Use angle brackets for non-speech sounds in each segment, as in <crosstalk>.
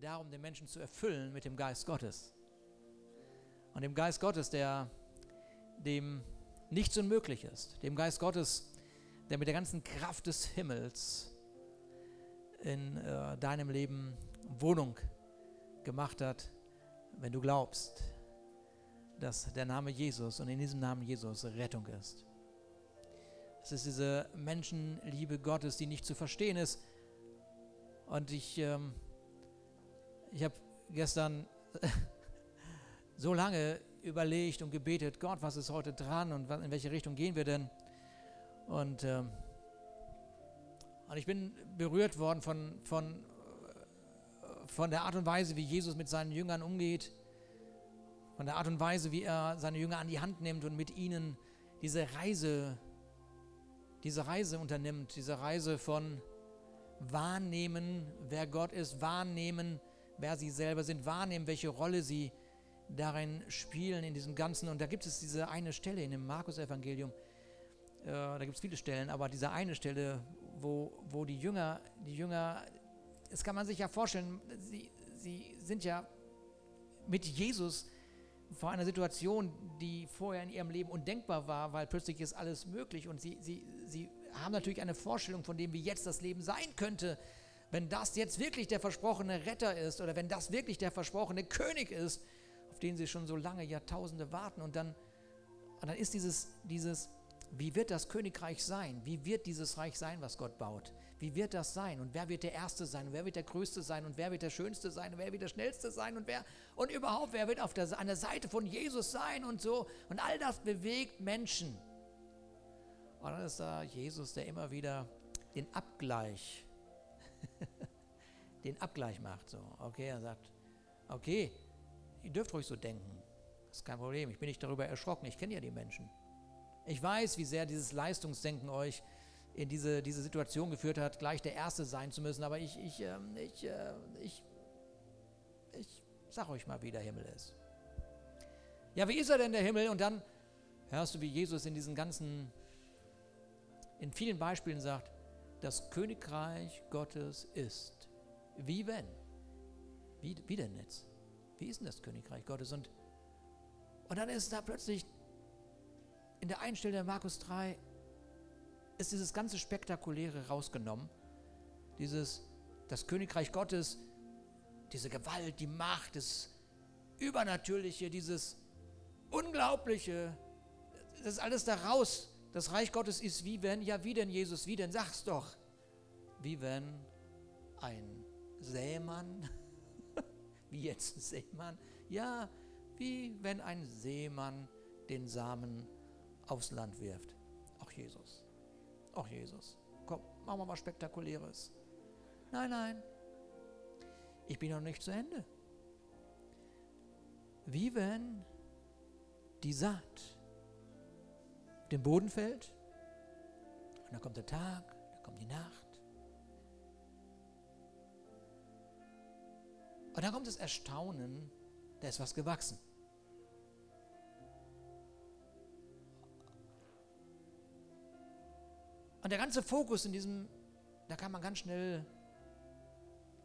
darum, den Menschen zu erfüllen mit dem Geist Gottes. Und dem Geist Gottes, der dem nichts unmöglich ist. Dem Geist Gottes, der mit der ganzen Kraft des Himmels in äh, deinem Leben Wohnung gemacht hat, wenn du glaubst, dass der Name Jesus und in diesem Namen Jesus Rettung ist. Es ist diese Menschenliebe Gottes, die nicht zu verstehen ist. Und ich, ähm, ich habe gestern <laughs> so lange überlegt und gebetet, Gott, was ist heute dran und in welche Richtung gehen wir denn? Und, ähm, und ich bin berührt worden von, von, von der Art und Weise, wie Jesus mit seinen Jüngern umgeht, von der Art und Weise, wie er seine Jünger an die Hand nimmt und mit ihnen diese Reise, diese Reise unternimmt, diese Reise von wahrnehmen, wer Gott ist, wahrnehmen, wer sie selber sind, wahrnehmen, welche Rolle sie darin spielen, in diesem Ganzen. Und da gibt es diese eine Stelle in dem Markus-Evangelium, äh, da gibt es viele Stellen, aber diese eine Stelle, wo, wo die Jünger, die Jünger, das kann man sich ja vorstellen, sie, sie sind ja mit Jesus vor einer Situation, die vorher in ihrem Leben undenkbar war, weil plötzlich ist alles möglich und sie, sie, sie haben natürlich eine Vorstellung von dem, wie jetzt das Leben sein könnte, wenn das jetzt wirklich der versprochene Retter ist oder wenn das wirklich der versprochene König ist, auf den sie schon so lange Jahrtausende warten. Und dann, und dann ist dieses, dieses, wie wird das Königreich sein? Wie wird dieses Reich sein, was Gott baut? Wie wird das sein? Und wer wird der Erste sein? Und wer wird der Größte sein? Und wer wird der Schönste sein? Und wer wird der Schnellste sein? Und wer und überhaupt, wer wird auf der, an der Seite von Jesus sein und so? Und all das bewegt Menschen. Und dann ist da Jesus, der immer wieder den Abgleich, <laughs> den Abgleich macht. So, okay, er sagt, okay, ihr dürft ruhig so denken. Das ist kein Problem. Ich bin nicht darüber erschrocken. Ich kenne ja die Menschen. Ich weiß, wie sehr dieses Leistungsdenken euch in diese, diese Situation geführt hat, gleich der Erste sein zu müssen. Aber ich, ich, äh, ich, äh, ich, ich sag euch mal, wie der Himmel ist. Ja, wie ist er denn der Himmel? Und dann hörst du, wie Jesus in diesen ganzen, in vielen Beispielen sagt, das Königreich Gottes ist. Wie wenn? Wie, wie denn jetzt? Wie ist denn das Königreich Gottes? Und, und dann ist da plötzlich in der Einstellung der Markus 3 ist dieses ganze Spektakuläre rausgenommen. Dieses, das Königreich Gottes, diese Gewalt, die Macht, das Übernatürliche, dieses Unglaubliche, das ist alles da raus. Das Reich Gottes ist wie wenn, ja wie denn Jesus, wie denn, sag's doch. Wie wenn ein Sämann, <laughs> wie jetzt ein Seemann, ja, wie wenn ein Seemann den Samen aufs Land wirft. Auch Jesus. Auch Jesus. Komm, machen wir mal Spektakuläres. Nein, nein. Ich bin noch nicht zu Ende. Wie wenn die Saat auf den Boden fällt und dann kommt der Tag, dann kommt die Nacht. Und dann kommt das Erstaunen, da ist was gewachsen. Und der ganze Fokus in diesem, da kann man ganz schnell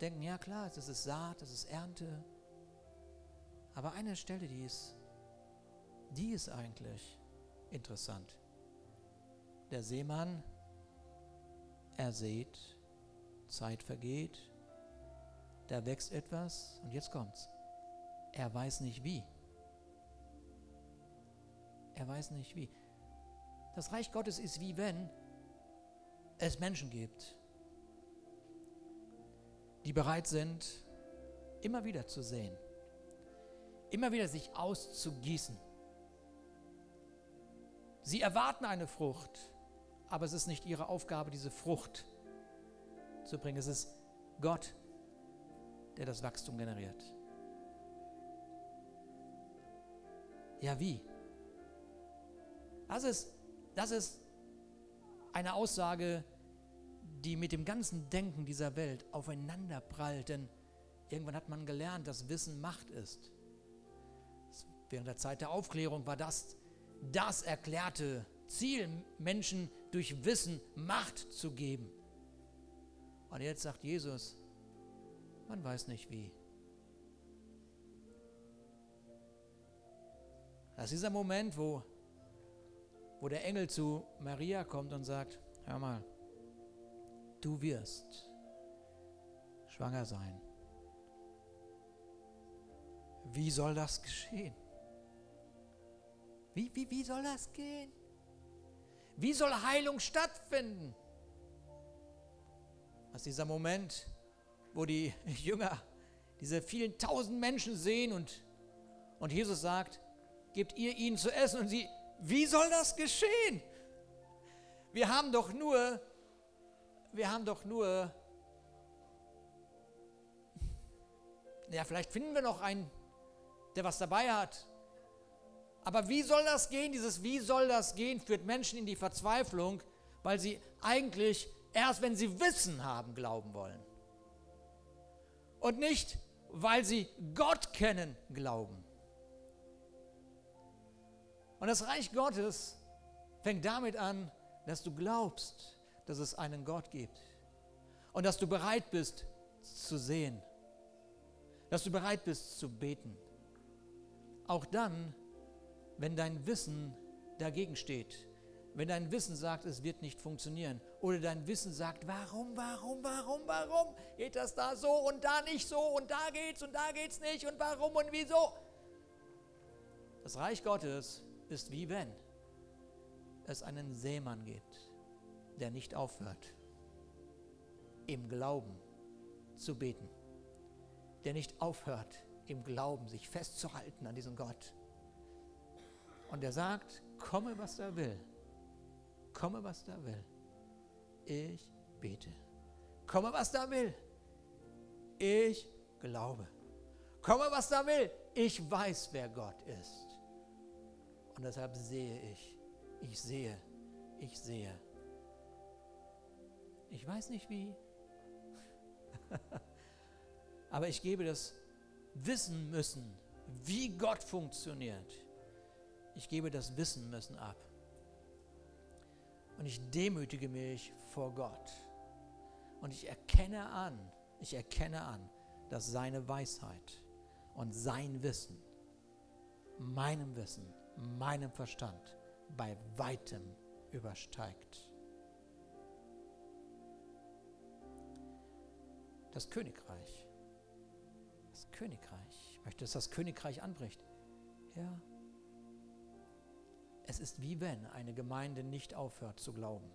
denken, ja klar, das ist Saat, das ist Ernte. Aber eine Stelle, die ist, die ist eigentlich interessant. Der Seemann, er sät, Zeit vergeht, da wächst etwas und jetzt kommt's. Er weiß nicht wie. Er weiß nicht wie. Das Reich Gottes ist wie wenn es Menschen gibt, die bereit sind, immer wieder zu sehen, immer wieder sich auszugießen. Sie erwarten eine Frucht, aber es ist nicht ihre Aufgabe, diese Frucht zu bringen. Es ist Gott, der das Wachstum generiert. Ja, wie? Das ist, das ist eine Aussage, die mit dem ganzen Denken dieser Welt aufeinander prallt, denn irgendwann hat man gelernt, dass Wissen Macht ist. Während der Zeit der Aufklärung war das das erklärte Ziel, Menschen durch Wissen Macht zu geben. Und jetzt sagt Jesus, man weiß nicht wie. Das ist dieser Moment, wo, wo der Engel zu Maria kommt und sagt, hör mal, du wirst schwanger sein. Wie soll das geschehen? Wie, wie, wie soll das gehen? Wie soll Heilung stattfinden? Ist dieser Moment, wo die <laughs> Jünger diese vielen tausend Menschen sehen und, und Jesus sagt, gebt ihr ihnen zu essen und sie, wie soll das geschehen? Wir haben doch nur, wir haben doch nur, ja, vielleicht finden wir noch einen, der was dabei hat. Aber wie soll das gehen? Dieses Wie soll das gehen führt Menschen in die Verzweiflung, weil sie eigentlich erst, wenn sie Wissen haben, glauben wollen. Und nicht, weil sie Gott kennen, glauben. Und das Reich Gottes fängt damit an, dass du glaubst, dass es einen Gott gibt. Und dass du bereit bist zu sehen. Dass du bereit bist zu beten. Auch dann, wenn dein Wissen dagegen steht. Wenn dein Wissen sagt, es wird nicht funktionieren. Oder dein Wissen sagt, warum, warum, warum, warum geht das da so und da nicht so und da geht's und da geht's nicht und warum und wieso. Das Reich Gottes ist wie wenn es einen Seemann gibt, der nicht aufhört, im Glauben zu beten, der nicht aufhört, im Glauben sich festzuhalten an diesem Gott. Und der sagt, komme, was da will, komme, was da will, ich bete. Komme, was da will, ich glaube. Komme, was da will, ich weiß, wer Gott ist. Und deshalb sehe ich, ich sehe, ich sehe. Ich weiß nicht wie, <laughs> aber ich gebe das Wissen müssen, wie Gott funktioniert. Ich gebe das Wissen müssen ab. Und ich demütige mich vor Gott. Und ich erkenne an, ich erkenne an, dass seine Weisheit und sein Wissen meinem Wissen meinem Verstand bei weitem übersteigt. Das Königreich, das Königreich, ich möchte, dass das Königreich anbricht. Ja. Es ist wie wenn eine Gemeinde nicht aufhört zu glauben.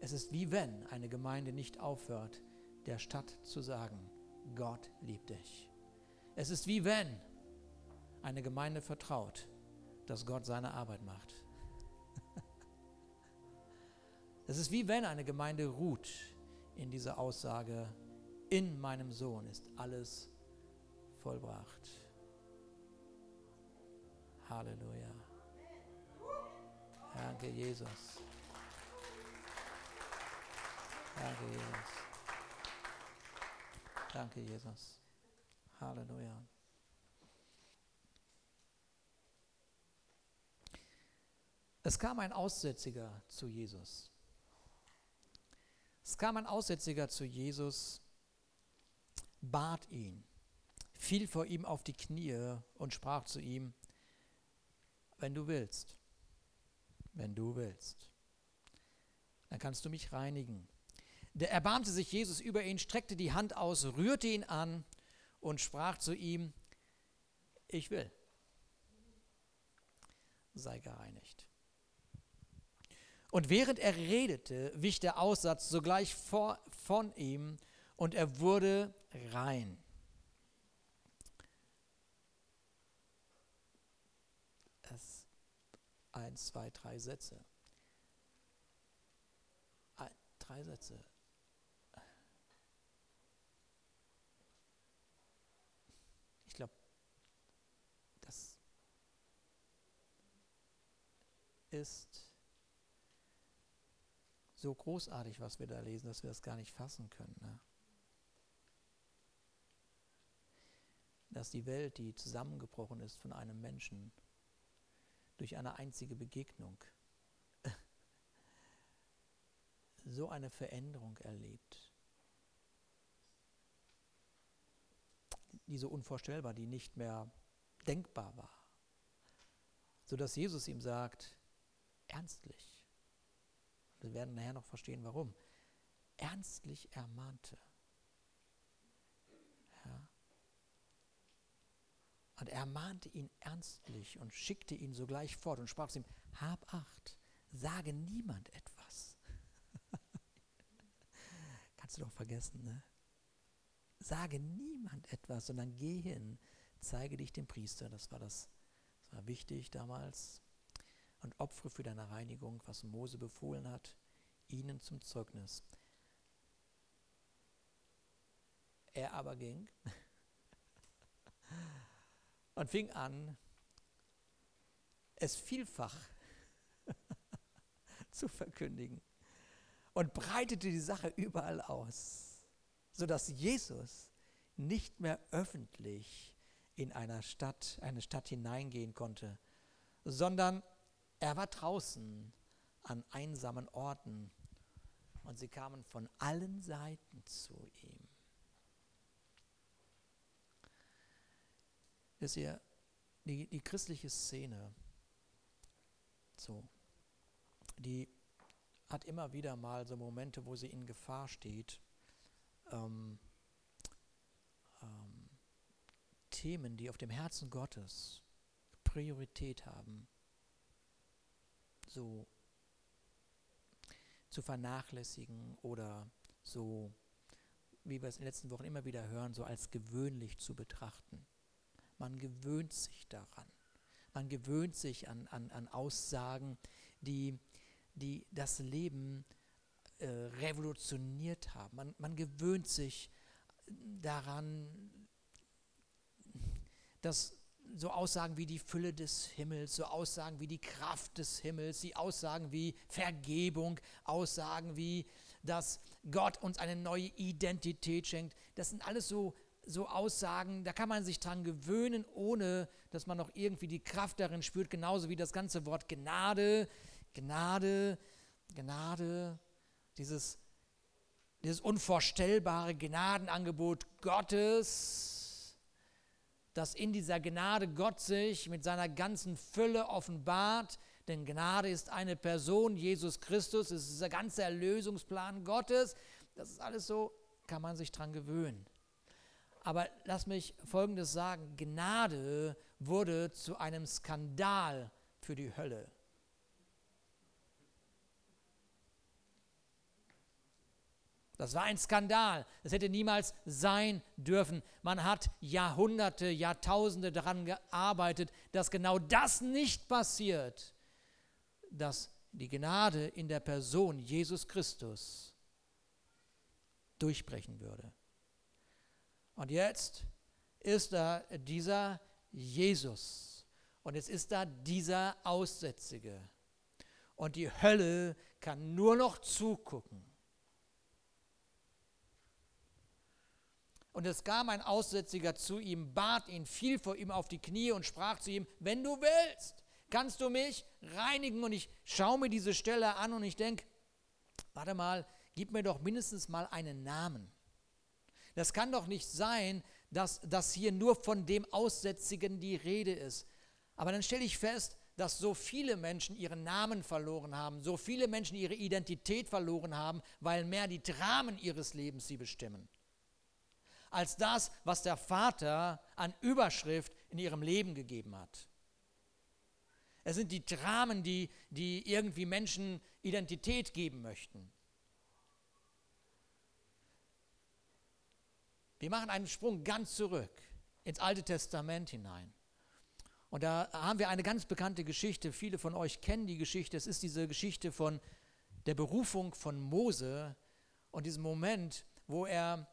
Es ist wie wenn eine Gemeinde nicht aufhört, der Stadt zu sagen, Gott liebt dich. Es ist wie wenn eine Gemeinde vertraut, dass Gott seine Arbeit macht. <laughs> Es ist wie wenn eine Gemeinde ruht in dieser Aussage, in meinem Sohn ist alles vollbracht. Halleluja. Danke, Jesus. Danke, Jesus. Danke, Jesus. Halleluja. Es kam ein Aussätziger zu Jesus. Es kam ein Aussätziger zu Jesus, bat ihn, fiel vor ihm auf die Knie und sprach zu ihm, wenn du willst, wenn du willst, dann kannst du mich reinigen. Der erbarmte sich Jesus über ihn, streckte die Hand aus, rührte ihn an und sprach zu ihm, ich will, sei gereinigt. Und während er redete, wich der Aussatz sogleich vor, von ihm und er wurde rein. Das eins, zwei, drei Sätze. Ein, drei Sätze. Ich glaube, das ist so großartig, was wir da lesen, dass wir das gar nicht fassen können. Ne? Dass die Welt, die zusammengebrochen ist von einem Menschen, durch eine einzige Begegnung <laughs> so eine Veränderung erlebt, die so unvorstellbar, die nicht mehr denkbar war. sodass Jesus ihm sagt, ernstlich, wir werden nachher noch verstehen, warum, ernstlich ermahnte. Und er mahnte ihn ernstlich und schickte ihn sogleich fort und sprach zu ihm, hab acht, sage niemand etwas. <laughs> Kannst du doch vergessen, ne? Sage niemand etwas, sondern geh hin, zeige dich dem Priester. Das war das, das war wichtig damals. Und opfere für deine Reinigung, was Mose befohlen hat, ihnen zum Zeugnis. Er aber ging <laughs> und fing an, es vielfach <laughs> zu verkündigen und breitete die Sache überall aus, sodass Jesus nicht mehr öffentlich in einer Stadt, eine Stadt hineingehen konnte, sondern er war draußen an einsamen Orten und sie kamen von allen Seiten zu ihm. Wisst ihr, die, die christliche Szene, so, die hat immer wieder mal so Momente, wo sie in Gefahr steht, ähm, ähm, Themen, die auf dem Herzen Gottes Priorität haben, so zu vernachlässigen oder so, wie wir es in den letzten Wochen immer wieder hören, so als gewöhnlich zu betrachten. Man gewöhnt sich daran. Man gewöhnt sich an, an, an Aussagen, die, die das Leben äh, revolutioniert haben. Man, man gewöhnt sich daran, dass so Aussagen wie die Fülle des Himmels, so Aussagen wie die Kraft des Himmels, die Aussagen wie Vergebung, Aussagen wie, dass Gott uns eine neue Identität schenkt, das sind alles so so Aussagen, da kann man sich dran gewöhnen, ohne dass man noch irgendwie die Kraft darin spürt, genauso wie das ganze Wort Gnade, Gnade, Gnade, dieses, dieses unvorstellbare Gnadenangebot Gottes, dass in dieser Gnade Gott sich mit seiner ganzen Fülle offenbart, denn Gnade ist eine Person, Jesus Christus, es ist der ganze Erlösungsplan Gottes, das ist alles so, kann man sich dran gewöhnen. Aber lass mich Folgendes sagen. Gnade wurde zu einem Skandal für die Hölle. Das war ein Skandal. Das hätte niemals sein dürfen. Man hat Jahrhunderte, Jahrtausende daran gearbeitet, dass genau das nicht passiert, dass die Gnade in der Person Jesus Christus durchbrechen würde. Und jetzt ist da dieser Jesus. Und jetzt ist da dieser Aussätzige. Und die Hölle kann nur noch zugucken. Und es kam ein Aussätziger zu ihm, bat ihn, fiel vor ihm auf die Knie und sprach zu ihm, wenn du willst, kannst du mich reinigen. Und ich schaue mir diese Stelle an und ich denke, warte mal, gib mir doch mindestens mal einen Namen. Das kann doch nicht sein, dass, dass hier nur von dem Aussätzigen die Rede ist. Aber dann stelle ich fest, dass so viele Menschen ihren Namen verloren haben, so viele Menschen ihre Identität verloren haben, weil mehr die Dramen ihres Lebens sie bestimmen, als das, was der Vater an Überschrift in ihrem Leben gegeben hat. Es sind die Dramen, die, die irgendwie Menschen Identität geben möchten. Wir machen einen Sprung ganz zurück ins Alte Testament hinein. Und da haben wir eine ganz bekannte Geschichte. Viele von euch kennen die Geschichte. Es ist diese Geschichte von der Berufung von Mose und diesem Moment, wo er,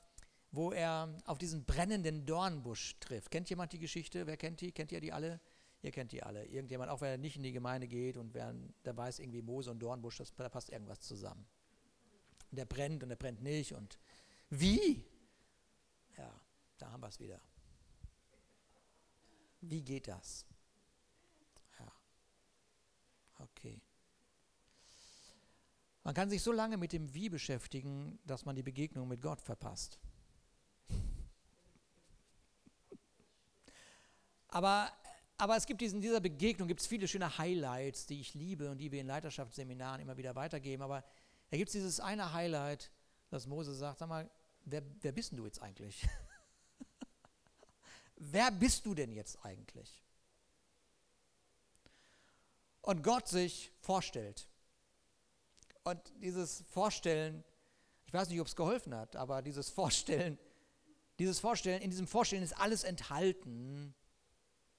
wo er auf diesen brennenden Dornbusch trifft. Kennt jemand die Geschichte? Wer kennt die? Kennt ihr die alle? Ihr kennt die alle. Irgendjemand, auch wer nicht in die Gemeinde geht und wer, der weiß irgendwie Mose und Dornbusch, das, da passt irgendwas zusammen. Und der brennt und der brennt nicht. Und wie? Ja, da haben wir es wieder. Wie geht das? Ja, okay. Man kann sich so lange mit dem Wie beschäftigen, dass man die Begegnung mit Gott verpasst. Aber aber es gibt diesen, dieser Begegnung gibt es viele schöne Highlights, die ich liebe und die wir in Leiterschaftsseminaren immer wieder weitergeben. Aber da gibt es dieses eine Highlight, dass Mose sagt, sag mal, wer, wer bist denn du jetzt eigentlich? <laughs> wer bist du denn jetzt eigentlich? Und Gott sich vorstellt. Und dieses Vorstellen, ich weiß nicht, ob es geholfen hat, aber dieses Vorstellen, dieses Vorstellen, in diesem Vorstellen ist alles enthalten,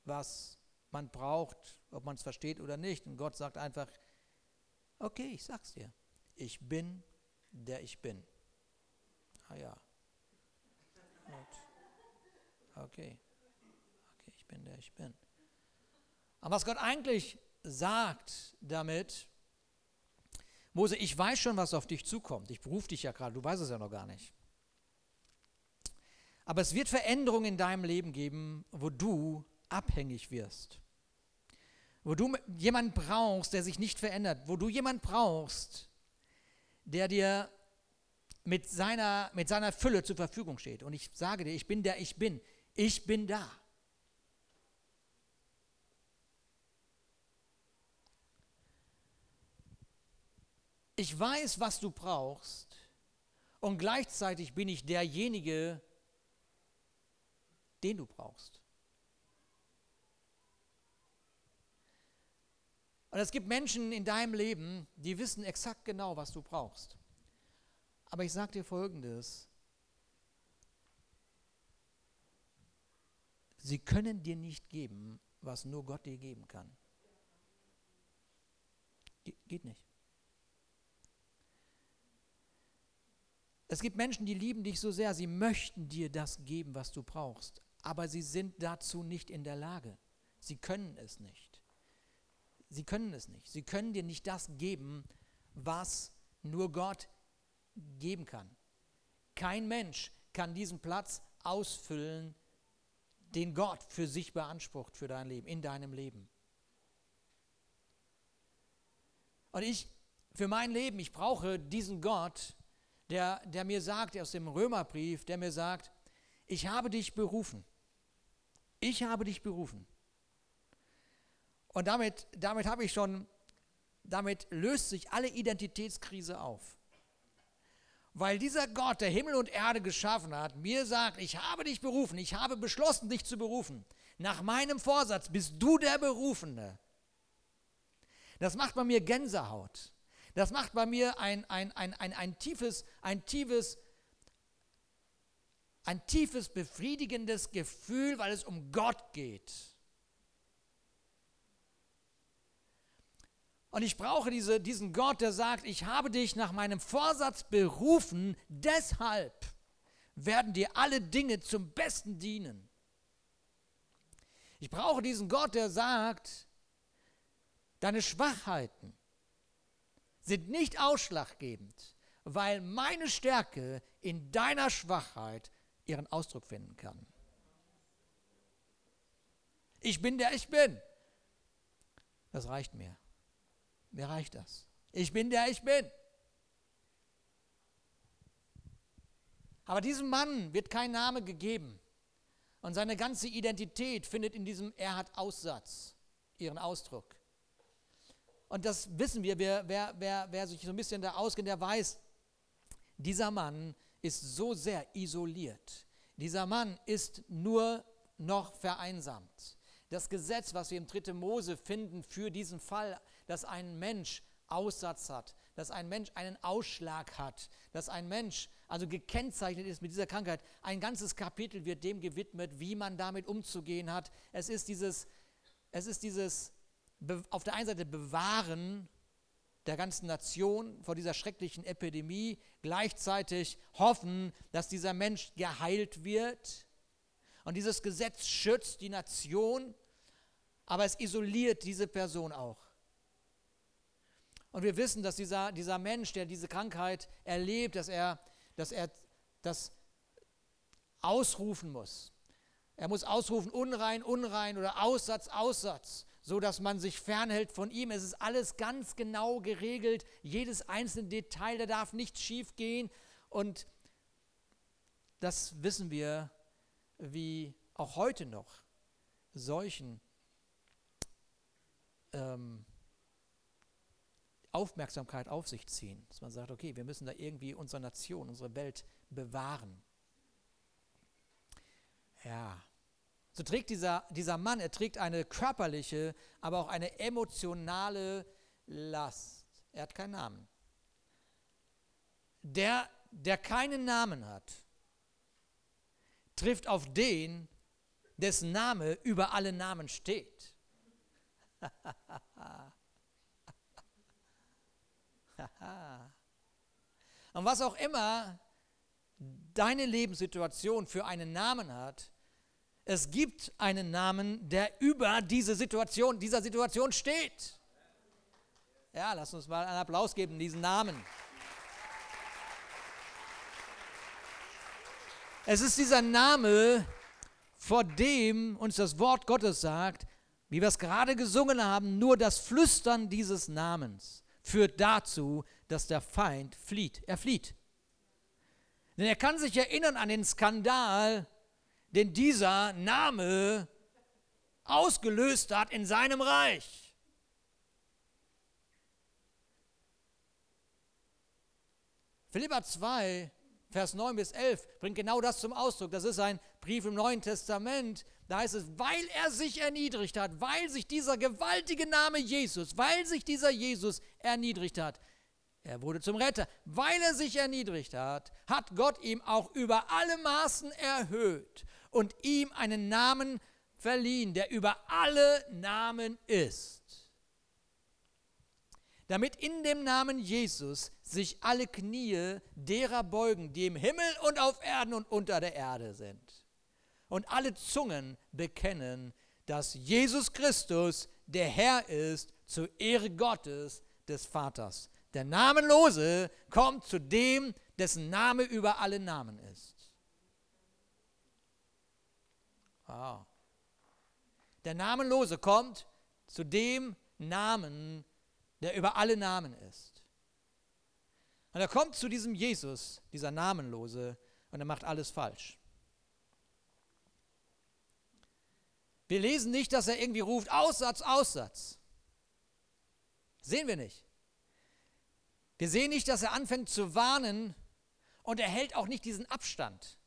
was man braucht, ob man es versteht oder nicht. Und Gott sagt einfach, okay, ich sag's dir. Ich bin, der ich bin. Ah ja. Gut. Okay. Okay, ich bin, der ich bin. Aber was Gott eigentlich sagt damit, Mose, ich weiß schon, was auf dich zukommt. Ich berufe dich ja gerade, du weißt es ja noch gar nicht. Aber es wird Veränderungen in deinem Leben geben, wo du abhängig wirst. Wo du jemanden brauchst, der sich nicht verändert. Wo du jemanden brauchst, der dir mit seiner, mit seiner Fülle zur Verfügung steht. Und ich sage dir, ich bin der ich bin. Ich bin da. Ich weiß, was du brauchst und gleichzeitig bin ich derjenige, den du brauchst. Und es gibt Menschen in deinem Leben, die wissen exakt genau, was du brauchst. Aber ich sage dir Folgendes. Sie können dir nicht geben, was nur Gott dir geben kann. Ge geht nicht. Es gibt Menschen, die lieben dich so sehr, sie möchten dir das geben, was du brauchst, aber sie sind dazu nicht in der Lage. Sie können es nicht. Sie können es nicht. Sie können dir nicht das geben, was nur Gott geben kann. Kein Mensch kann diesen Platz ausfüllen, den Gott für sich beansprucht für dein Leben, in deinem Leben. Und ich, für mein Leben, ich brauche diesen Gott, der, der mir sagt, aus dem Römerbrief, der mir sagt, ich habe dich berufen. Ich habe dich berufen. Und damit, damit habe ich schon, damit löst sich alle Identitätskrise auf. Weil dieser Gott, der Himmel und Erde geschaffen hat, mir sagt, ich habe dich berufen, ich habe beschlossen, dich zu berufen. Nach meinem Vorsatz bist du der Berufene. Das macht bei mir Gänsehaut. Das macht bei mir ein, ein, ein, ein, ein tiefes, ein tiefes, ein tiefes, befriedigendes Gefühl, weil es um Gott geht. Und ich brauche diese, diesen Gott, der sagt, ich habe dich nach meinem Vorsatz berufen, deshalb werden dir alle Dinge zum Besten dienen. Ich brauche diesen Gott, der sagt, deine Schwachheiten sind nicht ausschlaggebend, weil meine Stärke in deiner Schwachheit ihren Ausdruck finden kann. Ich bin der ich bin. Das reicht mir. Mir reicht das. Ich bin der ich bin. Aber diesem Mann wird kein Name gegeben. Und seine ganze Identität findet in diesem Er hat Aussatz ihren Ausdruck. Und das wissen wir, wer, wer, wer, wer sich so ein bisschen da auskennt, der weiß, dieser Mann ist so sehr isoliert. Dieser Mann ist nur noch vereinsamt. Das Gesetz, was wir im 3. Mose finden für diesen Fall dass ein Mensch Aussatz hat, dass ein Mensch einen Ausschlag hat, dass ein Mensch also gekennzeichnet ist mit dieser Krankheit. Ein ganzes Kapitel wird dem gewidmet, wie man damit umzugehen hat. Es ist dieses, es ist dieses auf der einen Seite Bewahren der ganzen Nation vor dieser schrecklichen Epidemie, gleichzeitig hoffen, dass dieser Mensch geheilt wird. Und dieses Gesetz schützt die Nation, aber es isoliert diese Person auch. Und wir wissen, dass dieser, dieser Mensch, der diese Krankheit erlebt, dass er, dass er das ausrufen muss. Er muss ausrufen, unrein, unrein oder Aussatz, Aussatz, so dass man sich fernhält von ihm. Es ist alles ganz genau geregelt, jedes einzelne Detail, da darf nichts schief gehen. Und das wissen wir, wie auch heute noch Seuchen ähm, Aufmerksamkeit auf sich ziehen. Dass man sagt, okay, wir müssen da irgendwie unsere Nation, unsere Welt bewahren. Ja. So trägt dieser, dieser Mann, er trägt eine körperliche, aber auch eine emotionale Last. Er hat keinen Namen. Der, der keinen Namen hat, trifft auf den, dessen Name über alle Namen steht. <laughs> <laughs> Und was auch immer deine Lebenssituation für einen Namen hat, es gibt einen Namen, der über diese Situation, dieser Situation steht. Ja, lass uns mal einen Applaus geben, diesen Namen. Es ist dieser Name, vor dem uns das Wort Gottes sagt, wie wir es gerade gesungen haben, nur das Flüstern dieses Namens führt dazu, dass der Feind flieht. Er flieht. Denn er kann sich erinnern an den Skandal, den dieser Name ausgelöst hat in seinem Reich. Philippa 2, Vers 9 bis 11 bringt genau das zum Ausdruck. Das ist ein Brief im Neuen Testament. Da heißt es, weil er sich erniedrigt hat, weil sich dieser gewaltige Name Jesus, weil sich dieser Jesus erniedrigt hat, er wurde zum Retter. Weil er sich erniedrigt hat, hat Gott ihm auch über alle Maßen erhöht und ihm einen Namen verliehen, der über alle Namen ist. Damit in dem Namen Jesus sich alle Knie derer beugen, die im Himmel und auf Erden und unter der Erde sind. Und alle Zungen bekennen, dass Jesus Christus der Herr ist, zur Ehre Gottes des Vaters. Der Namenlose kommt zu dem, dessen Name über alle Namen ist. Wow. Der Namenlose kommt zu dem Namen, der über alle Namen ist. Und er kommt zu diesem Jesus, dieser Namenlose, und er macht alles falsch. Wir lesen nicht, dass er irgendwie ruft, Aussatz, Aussatz. Sehen wir nicht. Wir sehen nicht, dass er anfängt zu warnen und er hält auch nicht diesen Abstand.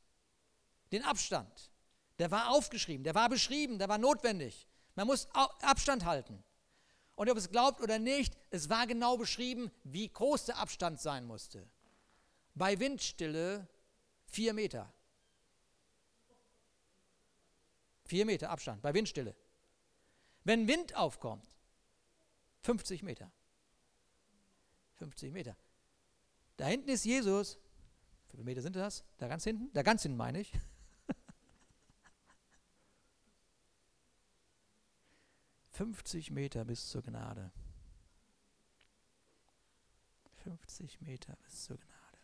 Den Abstand. Der war aufgeschrieben, der war beschrieben, der war notwendig. Man muss Abstand halten. Und ob es glaubt oder nicht, es war genau beschrieben, wie groß der Abstand sein musste. Bei Windstille vier Meter. Vier Meter Abstand bei Windstille. Wenn Wind aufkommt, 50 Meter. 50 Meter. Da hinten ist Jesus. Wie viele Meter sind das? Da ganz hinten? Da ganz hinten meine ich. <laughs> 50 Meter bis zur Gnade. 50 Meter bis zur Gnade.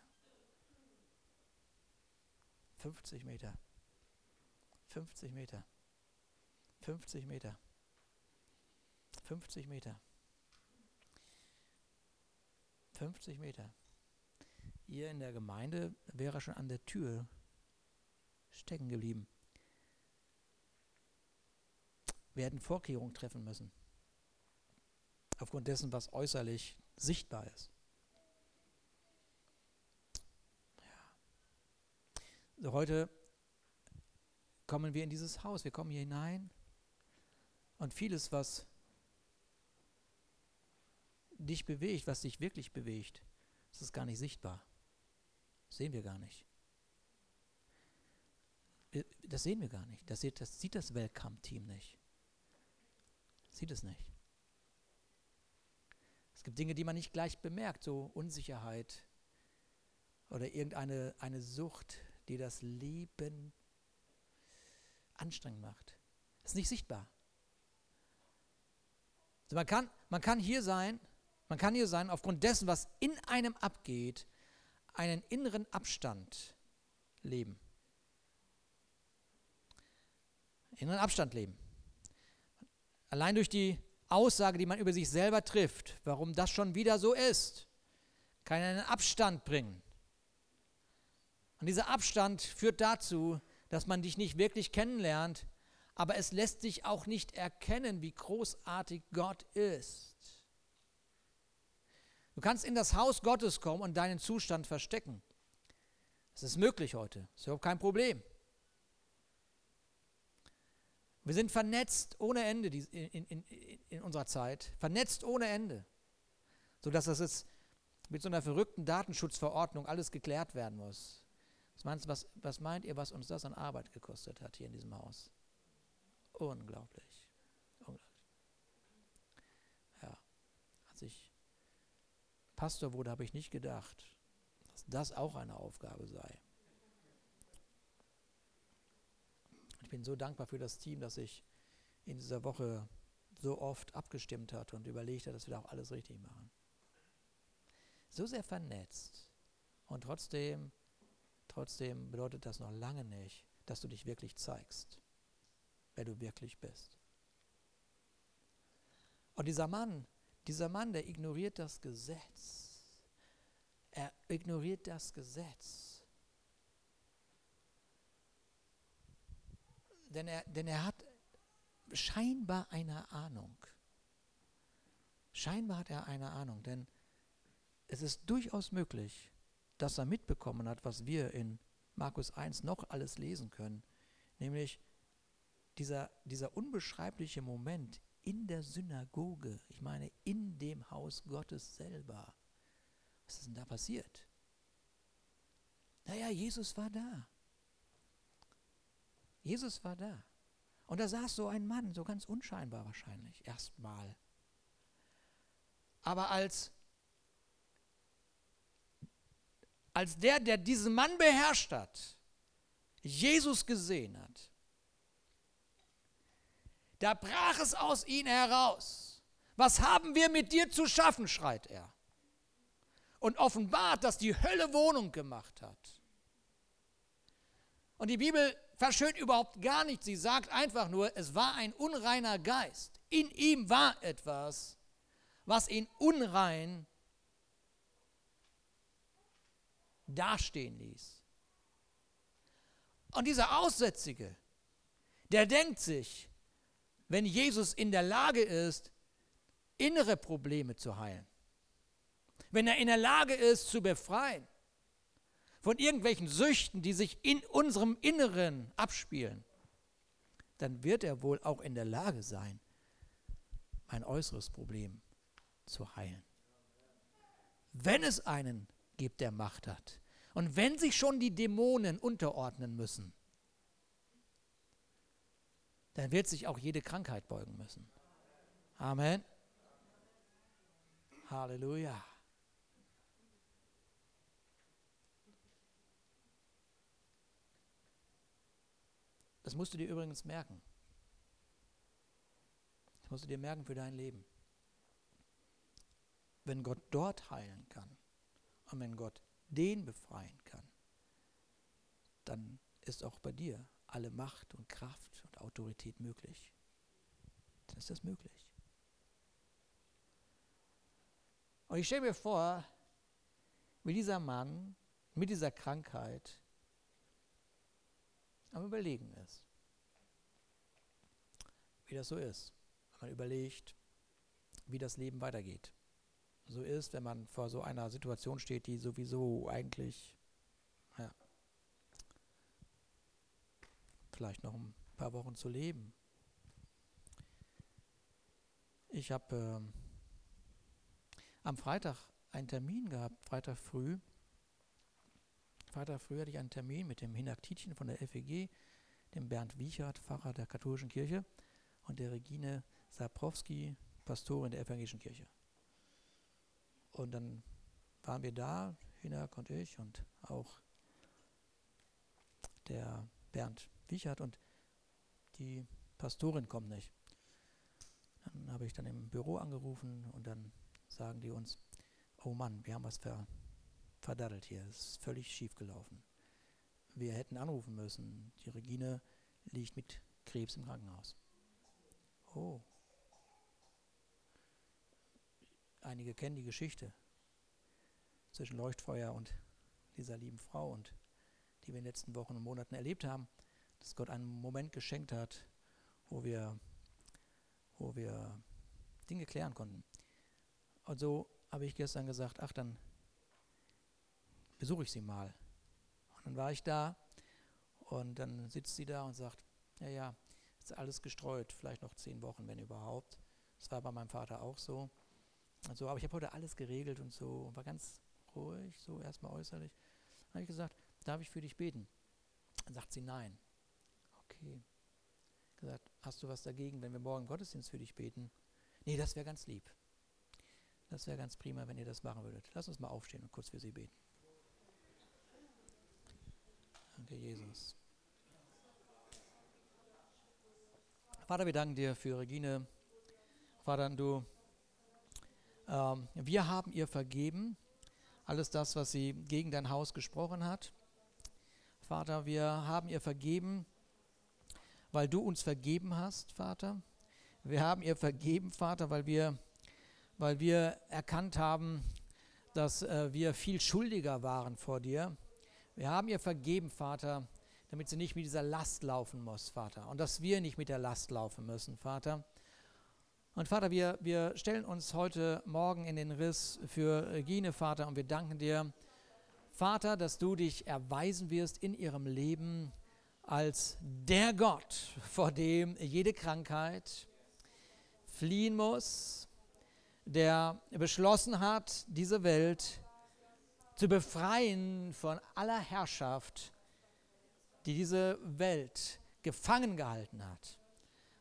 50 Meter. 50 Meter. 50 Meter. 50 Meter. 50 Meter. Ihr in der Gemeinde wäre schon an der Tür stecken geblieben werden Vorkehrungen treffen müssen. Aufgrund dessen, was äußerlich sichtbar ist. Ja. So, heute kommen wir in dieses Haus, wir kommen hier hinein und vieles, was dich bewegt, was dich wirklich bewegt, das ist gar nicht sichtbar. Das sehen wir gar nicht. Das sehen wir gar nicht. Das sieht das, sieht das Welcome-Team nicht sieht es nicht. Es gibt Dinge, die man nicht gleich bemerkt, so Unsicherheit oder irgendeine eine Sucht, die das Leben anstrengend macht. Das ist nicht sichtbar. Man, kann, man kann hier sein, man kann hier sein, aufgrund dessen, was in einem abgeht, einen inneren Abstand leben. Inneren Abstand leben. Allein durch die Aussage, die man über sich selber trifft, warum das schon wieder so ist, kann einen Abstand bringen. Und dieser Abstand führt dazu, dass man dich nicht wirklich kennenlernt, aber es lässt sich auch nicht erkennen, wie großartig Gott ist. Du kannst in das Haus Gottes kommen und deinen Zustand verstecken. Das ist möglich heute. Das ist überhaupt kein Problem. Wir sind vernetzt ohne Ende in, in, in, unserer Zeit. Vernetzt ohne Ende. Sodass das jetzt mit so einer verrückten Datenschutzverordnung alles geklärt werden muss. Was, was, was meint ihr, was uns das an Arbeit gekostet hat hier in diesem Haus? Unglaublich. Unglaublich. Ja, als ich Pastor wurde, habe ich nicht gedacht, dass das auch eine Aufgabe sei. Ich bin so dankbar für das Team, das sich in dieser Woche so oft abgestimmt hat und überlegt hat, dass wir da auch alles richtig machen. So sehr vernetzt. Und trotzdem, trotzdem bedeutet das noch lange nicht, dass du dich wirklich zeigst, wer du wirklich bist. Und dieser Mann, dieser Mann, der ignoriert das Gesetz. Er ignoriert das Gesetz. Denn er, denn er hat scheinbar eine Ahnung. Scheinbar hat er eine Ahnung, denn es ist durchaus möglich, dass er mitbekommen hat, was wir in Markus 1 noch alles lesen können, nämlich dieser, dieser unbeschreibliche Moment in der Synagoge, ich meine in dem Haus Gottes selber. Was ist denn da passiert? Naja, Jesus war da. Jesus war da. Und da saß so ein Mann, so ganz unscheinbar wahrscheinlich, erstmal. Aber als, als der, der diesen Mann beherrscht hat, Jesus gesehen hat, da brach es aus ihm heraus. Was haben wir mit dir zu schaffen, schreit er. Und offenbart, dass die Hölle Wohnung gemacht hat. Und die Bibel verschönt überhaupt gar nichts. Sie sagt einfach nur, es war ein unreiner Geist. In ihm war etwas, was ihn unrein dastehen ließ. Und dieser Aussätzige, der denkt sich, wenn Jesus in der Lage ist, innere Probleme zu heilen. Wenn er in der Lage ist, zu befreien von irgendwelchen Süchten, die sich in unserem Inneren abspielen, dann wird er wohl auch in der Lage sein, ein äußeres Problem zu heilen. Wenn es einen gibt, der Macht hat. Und wenn sich schon die Dämonen unterordnen müssen, dann wird sich auch jede Krankheit beugen müssen. Amen. Halleluja. Das musst du dir übrigens merken. Das musst du dir merken für dein Leben. Wenn Gott dort heilen kann und wenn Gott den befreien kann, dann ist auch bei dir alle Macht und Kraft und Autorität möglich. Dann ist das möglich. Und ich stelle mir vor, wie dieser Mann mit dieser Krankheit am Überlegen ist. Wie das so ist, wenn man überlegt, wie das Leben weitergeht. So ist, wenn man vor so einer Situation steht, die sowieso eigentlich vielleicht noch ein paar Wochen zu leben. Ich habe äh, am Freitag einen Termin gehabt, Freitag früh. Freitag früh hatte ich einen Termin mit dem Hinak Tietjen von der FEG, dem Bernd Wiechert, Pfarrer der katholischen Kirche, und der Regine Saprowski, Pastorin der evangelischen Kirche. Und dann waren wir da, Hinak und ich und auch der Bernd Wiechert und die Pastorin kommt nicht. Dann habe ich dann im Büro angerufen und dann sagen die uns, oh Mann, wir haben was ver verdaddelt hier, es ist völlig schief gelaufen. Wir hätten anrufen müssen, die Regine liegt mit Krebs im Krankenhaus. Oh. Einige kennen die Geschichte zwischen Leuchtfeuer und dieser lieben Frau und die wir in den letzten Wochen und Monaten erlebt haben dass Gott einen Moment geschenkt hat, wo wir, wo wir Dinge klären konnten. Und so habe ich gestern gesagt, ach, dann besuche ich sie mal. Und dann war ich da und dann sitzt sie da und sagt, ja, ja, ist alles gestreut, vielleicht noch zehn Wochen, wenn überhaupt. Das war bei meinem Vater auch so. Also, aber ich habe heute alles geregelt und so und war ganz ruhig, so erstmal äußerlich. Dann habe ich gesagt, darf ich für dich beten? Dann sagt sie nein. Okay. Gesagt, hast du was dagegen, wenn wir morgen Gottesdienst für dich beten? Nee, das wäre ganz lieb. Das wäre ganz prima, wenn ihr das machen würdet. Lass uns mal aufstehen und kurz für sie beten. Danke, Jesus. Vater, wir danken dir für Regine. Vater, du, ähm, wir haben ihr vergeben, alles das, was sie gegen dein Haus gesprochen hat. Vater, wir haben ihr vergeben, weil du uns vergeben hast, Vater. Wir haben ihr vergeben, Vater, weil wir, weil wir erkannt haben, dass äh, wir viel schuldiger waren vor dir. Wir haben ihr vergeben, Vater, damit sie nicht mit dieser Last laufen muss, Vater. Und dass wir nicht mit der Last laufen müssen, Vater. Und Vater, wir, wir stellen uns heute Morgen in den Riss für Regine, Vater, und wir danken dir, Vater, dass du dich erweisen wirst in ihrem Leben als der Gott, vor dem jede Krankheit fliehen muss, der beschlossen hat, diese Welt zu befreien von aller Herrschaft, die diese Welt gefangen gehalten hat.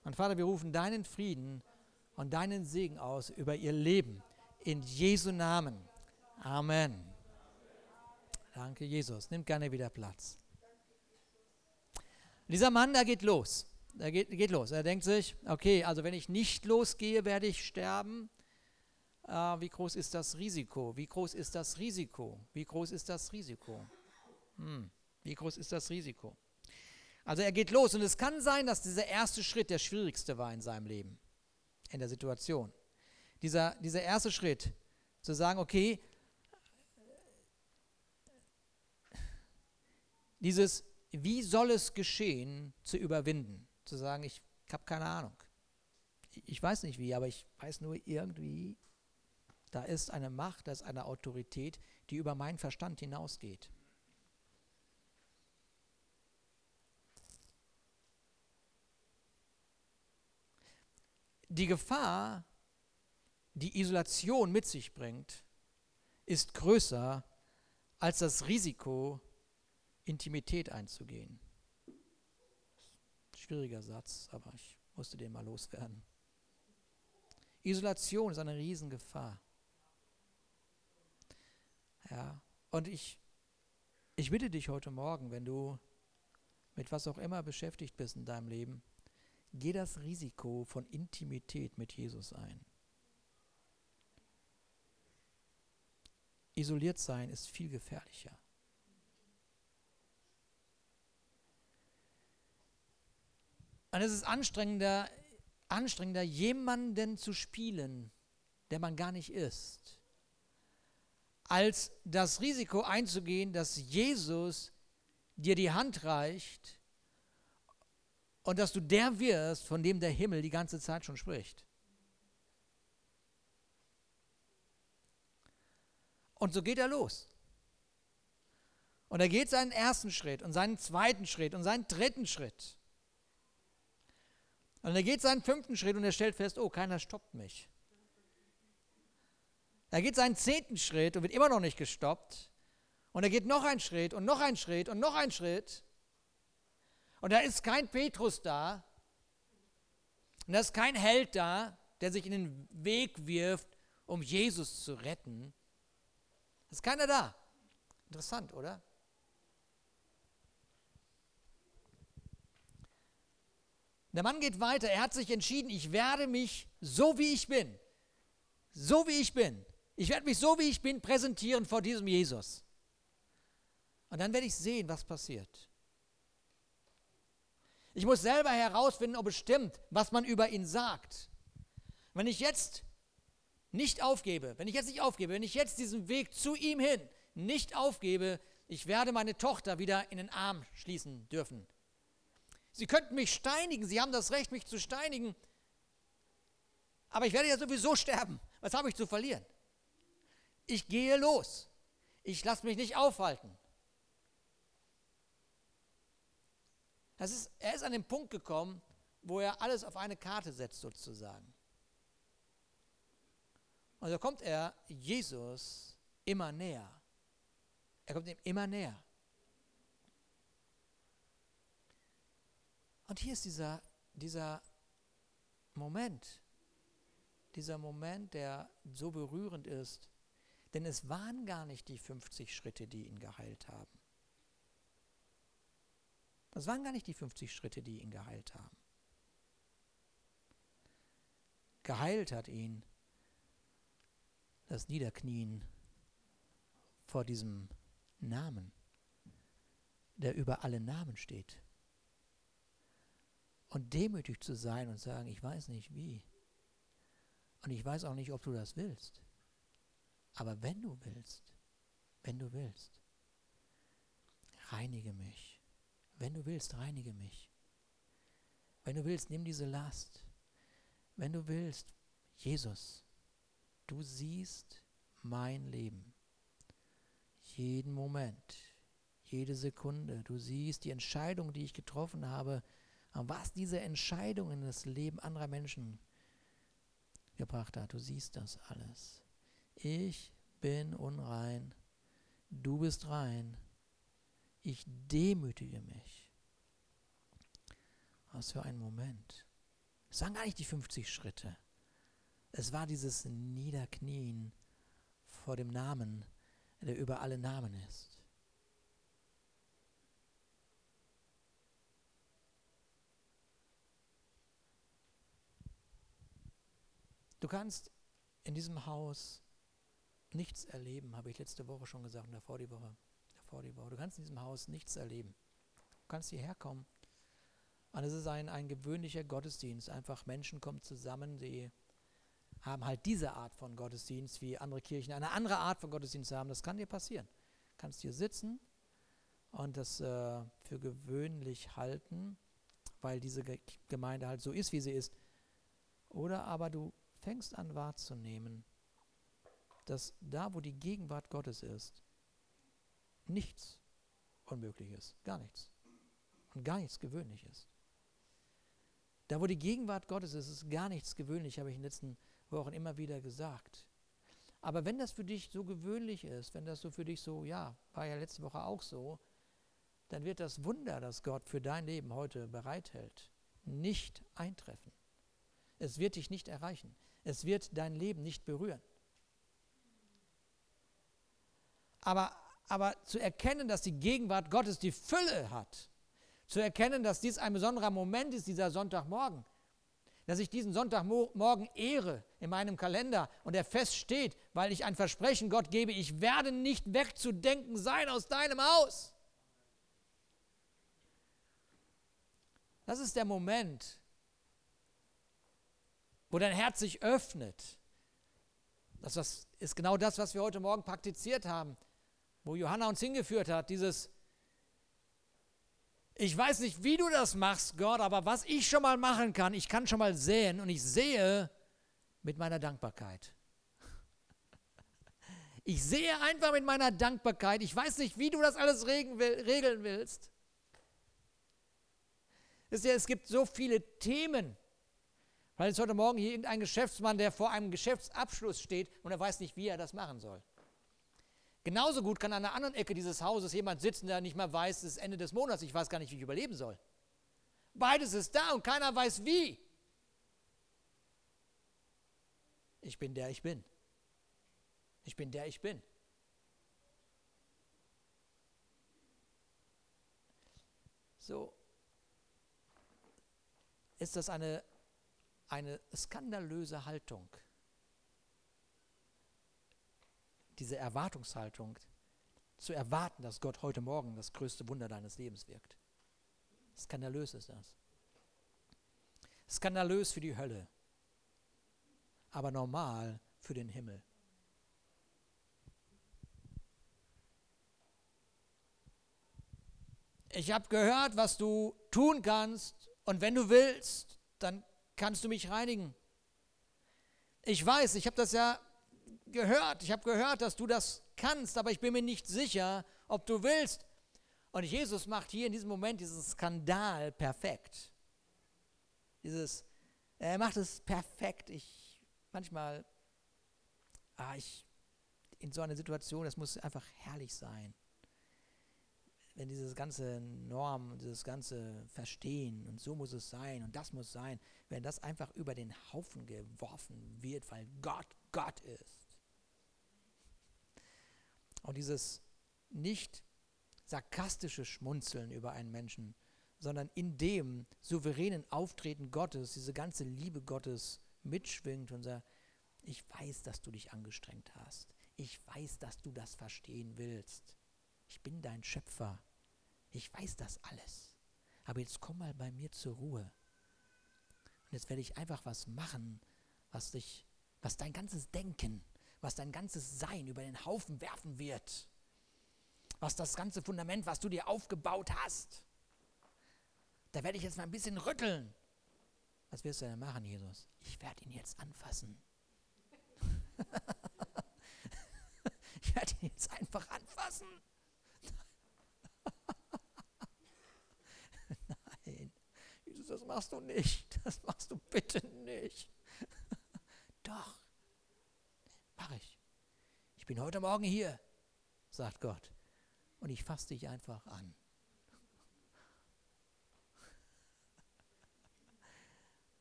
Und Vater, wir rufen deinen Frieden und deinen Segen aus über ihr Leben. In Jesu Namen. Amen. Danke, Jesus. Nimm gerne wieder Platz. Dieser Mann, der geht los. Er geht, geht los. Er denkt sich, okay, also wenn ich nicht losgehe, werde ich sterben. Äh, wie groß ist das Risiko? Wie groß ist das Risiko? Wie groß ist das Risiko? Hm. Wie groß ist das Risiko? Also er geht los und es kann sein, dass dieser erste Schritt der schwierigste war in seinem Leben, in der Situation. Dieser, dieser erste Schritt, zu sagen, okay, dieses, wie soll es geschehen, zu überwinden. Zu sagen, ich habe keine Ahnung. Ich weiß nicht wie, aber ich weiß nur irgendwie, da ist eine Macht, da ist eine Autorität, die über meinen Verstand hinausgeht. die Gefahr, die Isolation mit sich bringt, ist größer als das Risiko, Intimität einzugehen. Schwieriger Satz, aber ich musste den mal loswerden. Isolation ist eine Riesengefahr. Ja, und ich, ich bitte dich heute Morgen, wenn du mit was auch immer beschäftigt bist in deinem Leben, Geh das Risiko von Intimität mit Jesus ein. Isoliert sein ist viel gefährlicher. Und es ist anstrengender, anstrengender, jemanden zu spielen, der man gar nicht ist, als das Risiko einzugehen, dass Jesus dir die Hand reicht und dass du der wirst, von dem der Himmel die ganze Zeit schon spricht. Und so geht er los. Und er geht seinen ersten Schritt und seinen zweiten Schritt und seinen dritten Schritt. Und er geht seinen fünften Schritt und er stellt fest, oh, keiner stoppt mich. Er geht seinen zehnten Schritt und wird immer noch nicht gestoppt. Und er geht noch einen Schritt und noch einen Schritt und noch einen Schritt. Und da ist kein Petrus da. Und da ist kein Held da, der sich in den Weg wirft, um Jesus zu retten. Da ist keiner da. Interessant, oder? Der Mann geht weiter. Er hat sich entschieden, ich werde mich so wie ich bin, so wie ich bin, ich werde mich so wie ich bin präsentieren vor diesem Jesus. Und dann werde ich sehen, was passiert. Ich muss selber herausfinden, ob es stimmt, was man über ihn sagt. Wenn ich jetzt nicht aufgebe, wenn ich jetzt nicht aufgebe, wenn ich jetzt diesen Weg zu ihm hin nicht aufgebe, ich werde meine Tochter wieder in den Arm schließen dürfen. Sie könnten mich steinigen, sie haben das Recht, mich zu steinigen. Aber ich werde ja sowieso sterben. Was habe ich zu verlieren? Ich gehe los. Ich lasse mich nicht aufhalten. Ist, er ist an den Punkt gekommen, wo er alles auf eine Karte setzt sozusagen. Und so kommt er Jesus immer näher. Er kommt ihm immer näher. Und hier ist dieser, dieser Moment, dieser Moment, der so berührend ist, denn es waren gar nicht die 50 Schritte, die ihn geheilt haben. Es waren gar nicht die 50 Schritte, die ihn geheilt haben. Geheilt hat ihn das Niederknien vor diesem Namen, der über alle Namen steht. Und demütig zu sein und sagen, ich weiß nicht wie. Und ich weiß auch nicht, ob du das willst. Aber wenn du willst, wenn du willst, reinige mich. Wenn du willst, reinige mich. Wenn du willst, nimm diese Last. Wenn du willst, Jesus, du siehst mein Leben. Jeden Moment, jede Sekunde. Du siehst die Entscheidung, die ich getroffen habe, was diese Entscheidung in das Leben anderer Menschen gebracht hat. Du siehst das alles. Ich bin unrein, du bist rein, ich demütige mich. Was für ein Moment. Es waren gar nicht die 50 Schritte. Es war dieses Niederknien vor dem Namen, der über alle Namen ist. Du kannst in diesem Haus nichts erleben, habe ich letzte Woche schon gesagt und davor die Woche. Davor die Woche. Du kannst in diesem Haus nichts erleben. Du kannst hierher kommen. Und es ist ein, ein gewöhnlicher Gottesdienst. Einfach Menschen kommen zusammen, die haben halt diese Art von Gottesdienst, wie andere Kirchen eine andere Art von Gottesdienst haben. Das kann dir passieren. Du kannst hier sitzen und das äh, für gewöhnlich halten, weil diese Gemeinde halt so ist, wie sie ist. Oder aber du fängst an wahrzunehmen, dass da, wo die Gegenwart Gottes ist, nichts unmöglich ist, gar nichts. Und gar nichts gewöhnlich ist. Da, wo die Gegenwart Gottes ist, ist gar nichts gewöhnlich, habe ich in den letzten Wochen immer wieder gesagt. Aber wenn das für dich so gewöhnlich ist, wenn das so für dich so, ja, war ja letzte Woche auch so, dann wird das Wunder, das Gott für dein Leben heute bereithält, nicht eintreffen. Es wird dich nicht erreichen. Es wird dein Leben nicht berühren. Aber, aber zu erkennen, dass die Gegenwart Gottes die Fülle hat, zu erkennen, dass dies ein besonderer Moment ist, dieser Sonntagmorgen, dass ich diesen Sonntagmorgen ehre in meinem Kalender und er feststeht, weil ich ein Versprechen Gott gebe, ich werde nicht wegzudenken sein aus deinem Haus. Das ist der Moment, wo dein Herz sich öffnet. Das ist genau das, was wir heute Morgen praktiziert haben, wo Johanna uns hingeführt hat, dieses, ich weiß nicht, wie du das machst, Gott, aber was ich schon mal machen kann, ich kann schon mal sehen und ich sehe mit meiner Dankbarkeit. <laughs> Ich sehe einfach mit meiner Dankbarkeit, ich weiß nicht, wie du das alles regeln willst. Es gibt so viele Themen, weil jetzt heute Morgen hier irgendein Geschäftsmann, der vor einem Geschäftsabschluss steht und er weiß nicht, wie er das machen soll. Genauso gut kann an der anderen Ecke dieses Hauses jemand sitzen, der nicht mehr weiß, es ist Ende des Monats, ich weiß gar nicht, wie ich überleben soll. Beides ist da und keiner weiß wie. Ich bin der ich bin. Ich bin der ich bin. So ist das eine eine skandalöse Haltung. Diese Erwartungshaltung, zu erwarten, dass Gott heute Morgen das größte Wunder deines Lebens wirkt. Skandalös ist das. Skandalös für die Hölle, aber normal für den Himmel. ich habe gehört, was du tun kannst und wenn du willst, dann kannst du mich reinigen. Ich weiß, ich habe das ja gehört, ich habe gehört, dass du das kannst, aber ich bin mir nicht sicher, ob du willst. Und Jesus macht hier in diesem Moment diesen Skandal perfekt. Dieses, er macht es perfekt. Ich manchmal, ah, ich in so einer Situation, das muss einfach herrlich sein wenn dieses ganze Norm, dieses ganze Verstehen und so muss es sein und das muss sein, wenn das einfach über den Haufen geworfen wird, weil Gott Gott ist. Und dieses nicht sarkastische Schmunzeln über einen Menschen, sondern in dem souveränen Auftreten Gottes, diese ganze Liebe Gottes mitschwingt und sagt, ich weiß, dass du dich angestrengt hast. Ich weiß, dass du das verstehen willst. Ich bin dein Schöpfer. Ich weiß das alles. Aber jetzt komm mal bei mir zur Ruhe. Und jetzt werde ich einfach was machen, was dich, was dein ganzes Denken, was dein ganzes Sein über den Haufen werfen wird. Was das ganze Fundament, was du dir aufgebaut hast. Da werde ich jetzt mal ein bisschen rütteln. Was wirst du denn machen, Jesus? Ich werde ihn jetzt anfassen. <laughs> ich werde ihn jetzt einfach anfassen. Das machst du nicht, das machst du bitte nicht. <laughs> Doch, mach ich. Ich bin heute Morgen hier, sagt Gott, und ich fasse dich einfach an. <laughs>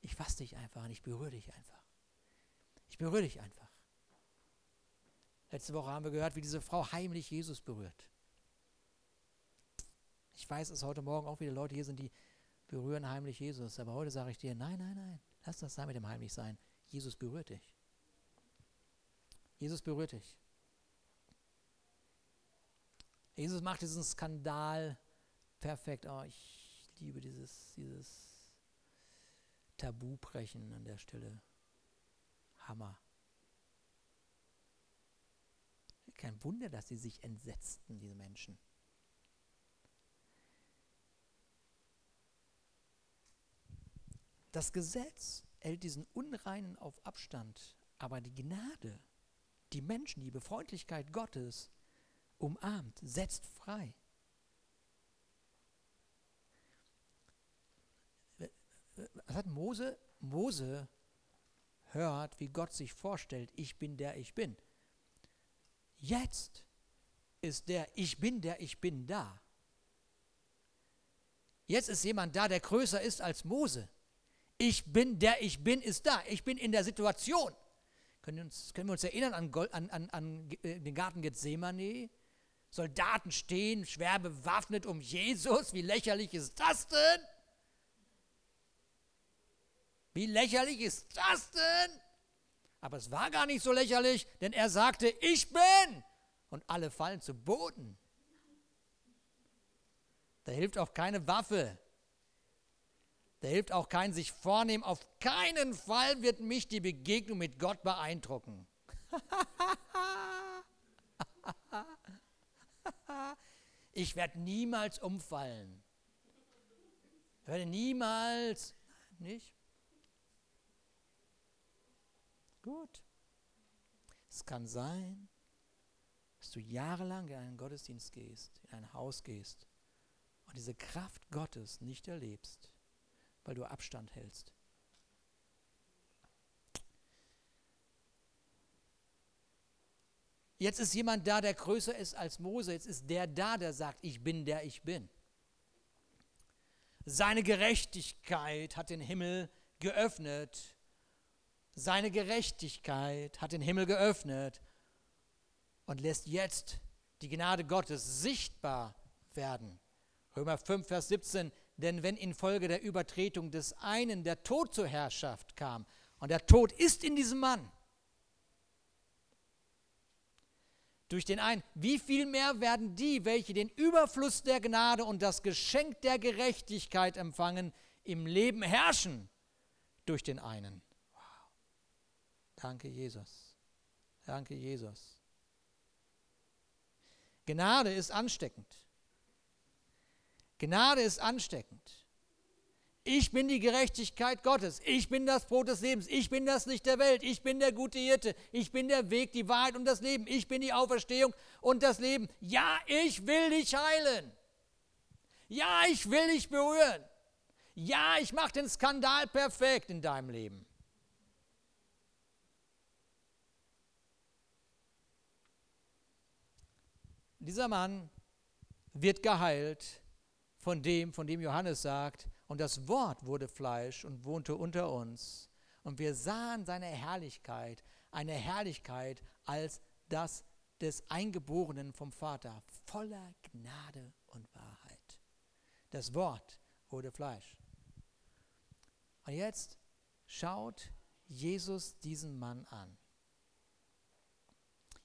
Ich fasse dich einfach an, ich berühre dich einfach. Ich berühre dich einfach. Letzte Woche haben wir gehört, wie diese Frau heimlich Jesus berührt. Ich weiß, dass heute Morgen auch wieder Leute hier sind, die berühren heimlich Jesus. Aber heute sage ich dir, nein, nein, nein, lass das sein mit dem heimlich sein. Jesus berührt dich. Jesus berührt dich. Jesus macht diesen Skandal perfekt. Oh, ich liebe dieses, dieses Tabubrechen an der Stelle. Hammer. Kein Wunder, dass sie sich entsetzten, diese Menschen. Das Gesetz hält diesen Unreinen auf Abstand, aber die Gnade, die Menschenliebe, Freundlichkeit Gottes umarmt, setzt frei. Was hat Mose? Mose hört, wie Gott sich vorstellt, ich bin der ich bin. Jetzt ist der Ich bin der ich bin da. Jetzt ist jemand da, der größer ist als Mose. Ich bin der ich bin, ist da. Ich bin in der Situation. Können wir uns, können wir uns erinnern an, an, an, an äh, den Garten Gethsemane? Soldaten stehen schwer bewaffnet um Jesus. Wie lächerlich ist das denn? Wie lächerlich ist das denn? Aber es war gar nicht so lächerlich, denn er sagte, ich bin. Und alle fallen zu Boden. Da hilft auch keine Waffe. Da hilft auch kein sich vornehmen. Auf keinen Fall wird mich die Begegnung mit Gott beeindrucken. <laughs> ich werde niemals umfallen. Ich werde niemals, nicht? Gut. Es kann sein, dass du jahrelang in einen Gottesdienst gehst, in ein Haus gehst und diese Kraft Gottes nicht erlebst weil du Abstand hältst. Jetzt ist jemand da, der größer ist als Mose. Jetzt ist der da, der sagt, ich bin der ich bin. Seine Gerechtigkeit hat den Himmel geöffnet. Seine Gerechtigkeit hat den Himmel geöffnet und lässt jetzt die Gnade Gottes sichtbar werden. Römer 5, Vers 17. Denn wenn infolge der Übertretung des einen der Tod zur Herrschaft kam, und der Tod ist in diesem Mann, durch den einen, wie viel mehr werden die, welche den Überfluss der Gnade und das Geschenk der Gerechtigkeit empfangen, im Leben herrschen durch den einen. Wow. Danke, Jesus. Danke, Jesus. Gnade ist ansteckend. Gnade ist ansteckend. Ich bin die Gerechtigkeit Gottes. Ich bin das Brot des Lebens. Ich bin das Licht der Welt. Ich bin der gute Hirte. Ich bin der Weg, die Wahrheit und das Leben. Ich bin die Auferstehung und das Leben. Ja, ich will dich heilen. Ja, ich will dich berühren. Ja, ich mache den Skandal perfekt in deinem Leben. Dieser Mann wird geheilt von dem, von dem Johannes sagt, und das Wort wurde Fleisch und wohnte unter uns. Und wir sahen seine Herrlichkeit, eine Herrlichkeit als das des Eingeborenen vom Vater, voller Gnade und Wahrheit. Das Wort wurde Fleisch. Und jetzt schaut Jesus diesen Mann an.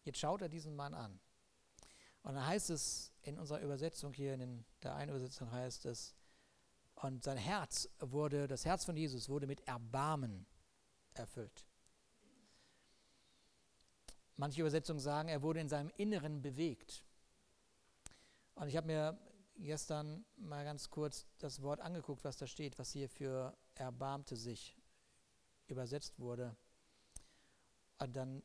Jetzt schaut er diesen Mann an. Und dann heißt es in unserer Übersetzung hier, in der einen Übersetzung heißt es, und sein Herz wurde, das Herz von Jesus wurde mit Erbarmen erfüllt. Manche Übersetzungen sagen, er wurde in seinem Inneren bewegt. Und ich habe mir gestern mal ganz kurz das Wort angeguckt, was da steht, was hier für erbarmte sich übersetzt wurde. Und dann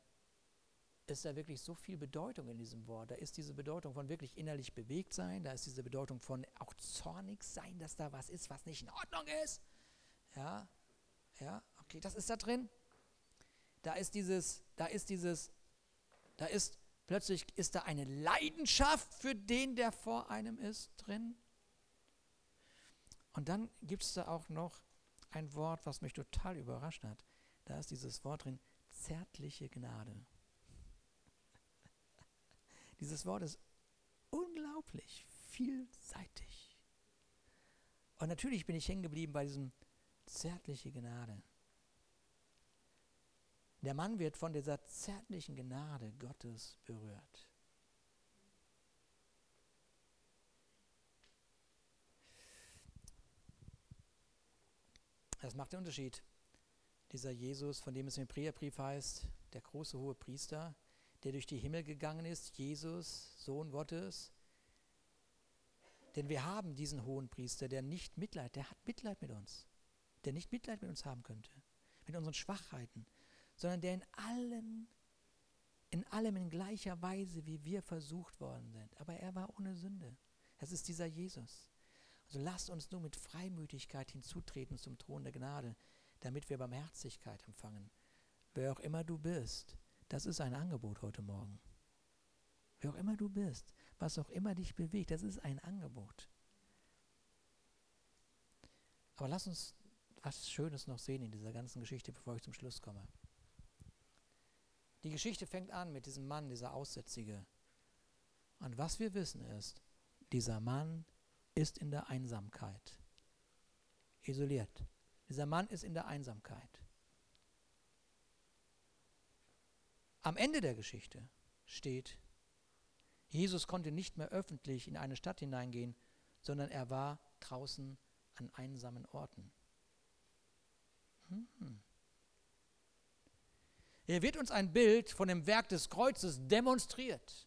ist da wirklich so viel Bedeutung in diesem Wort. Da ist diese Bedeutung von wirklich innerlich bewegt sein, da ist diese Bedeutung von auch zornig sein, dass da was ist, was nicht in Ordnung ist. Ja, ja, okay, das ist da drin. Da ist dieses, da ist dieses, da ist plötzlich ist da eine Leidenschaft für den, der vor einem ist, drin. Und dann gibt es da auch noch ein Wort, was mich total überrascht hat. Da ist dieses Wort drin, zärtliche Gnade. Dieses Wort ist unglaublich vielseitig. Und natürlich bin ich hängen geblieben bei diesem zärtliche Gnade. Der Mann wird von dieser zärtlichen Gnade Gottes berührt. Das macht den Unterschied. Dieser Jesus, von dem es im Hebräerbrief heißt, der große hohe Priester, der durch die Himmel gegangen ist, Jesus, Sohn Gottes. Denn wir haben diesen hohen Priester, der nicht Mitleid, der hat Mitleid mit uns, der nicht Mitleid mit uns haben könnte, mit unseren Schwachheiten, sondern der in allen, in allem in gleicher Weise wie wir versucht worden sind. Aber er war ohne Sünde. Das ist dieser Jesus. Also lasst uns nur mit Freimütigkeit hinzutreten zum Thron der Gnade, damit wir Barmherzigkeit empfangen. Wer auch immer du bist, das ist ein Angebot heute Morgen. Wer auch immer du bist, was auch immer dich bewegt, das ist ein Angebot. Aber lass uns was Schönes noch sehen in dieser ganzen Geschichte, bevor ich zum Schluss komme. Die Geschichte fängt an mit diesem Mann, dieser Aussätzige. Und was wir wissen ist, dieser Mann ist in der Einsamkeit. Isoliert. Dieser Mann ist in der Einsamkeit. Am Ende der Geschichte steht, Jesus konnte nicht mehr öffentlich in eine Stadt hineingehen, sondern er war draußen an einsamen Orten. Hm. Hier wird uns ein Bild von dem Werk des Kreuzes demonstriert.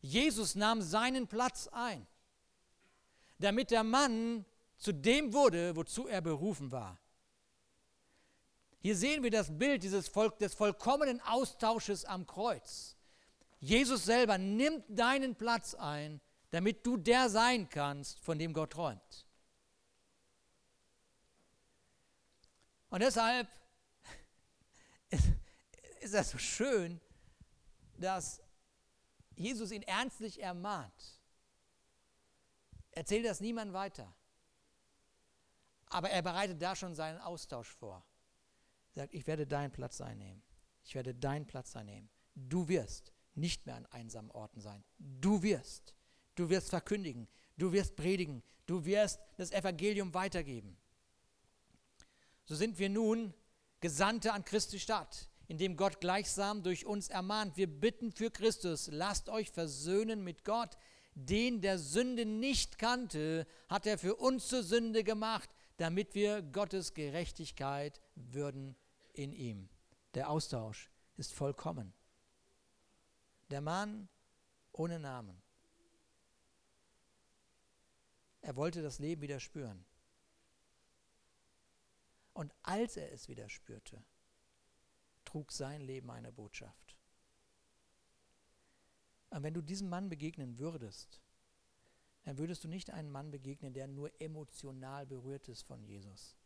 Jesus nahm seinen Platz ein, damit der Mann zu dem wurde, wozu er berufen war. Hier sehen wir das Bild dieses Volk, des vollkommenen Austausches am Kreuz. Jesus selber nimmt deinen Platz ein, damit du der sein kannst, von dem Gott träumt. Und deshalb <laughs> ist das so schön, dass Jesus ihn ernstlich ermahnt. Erzähl das niemand weiter. Aber er bereitet da schon seinen Austausch vor sagt, ich werde deinen Platz einnehmen. Ich werde deinen Platz einnehmen. Du wirst nicht mehr an einsamen Orten sein. Du wirst. Du wirst verkündigen. Du wirst predigen. Du wirst das Evangelium weitergeben. So sind wir nun Gesandte an Christi Stadt, indem Gott gleichsam durch uns ermahnt. Wir bitten für Christus, lasst euch versöhnen mit Gott. Den, der Sünde nicht kannte, hat er für uns zur Sünde gemacht, damit wir Gottes Gerechtigkeit würden in ihm. Der Austausch ist vollkommen. Der Mann ohne Namen. Er wollte das Leben wieder spüren. Und als er es wieder spürte, trug sein Leben eine Botschaft. Und wenn du diesem Mann begegnen würdest, dann würdest du nicht einen Mann begegnen, der nur emotional berührt ist von Jesus,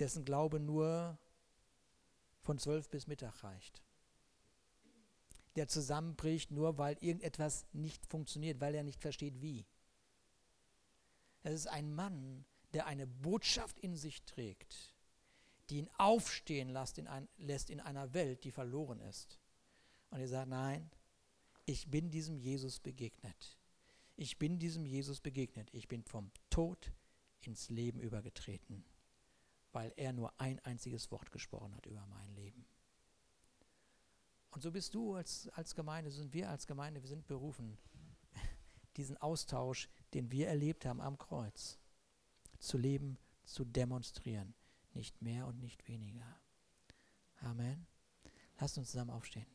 dessen Glaube nur von zwölf bis Mittag reicht, der zusammenbricht nur, weil irgendetwas nicht funktioniert, weil er nicht versteht, wie. Es ist ein Mann, der eine Botschaft in sich trägt, die ihn aufstehen lässt in, ein, lässt in einer Welt, die verloren ist. Und er sagt, nein, ich bin diesem Jesus begegnet. Ich bin diesem Jesus begegnet. Ich bin vom Tod ins Leben übergetreten, weil er nur ein einziges Wort gesprochen hat über mein Leben. Und so bist du als, als Gemeinde, sind wir als Gemeinde, wir sind berufen, <laughs> diesen Austausch, den wir erlebt haben am Kreuz, zu leben, zu demonstrieren. Nicht mehr und nicht weniger. Amen. Lasst uns zusammen aufstehen.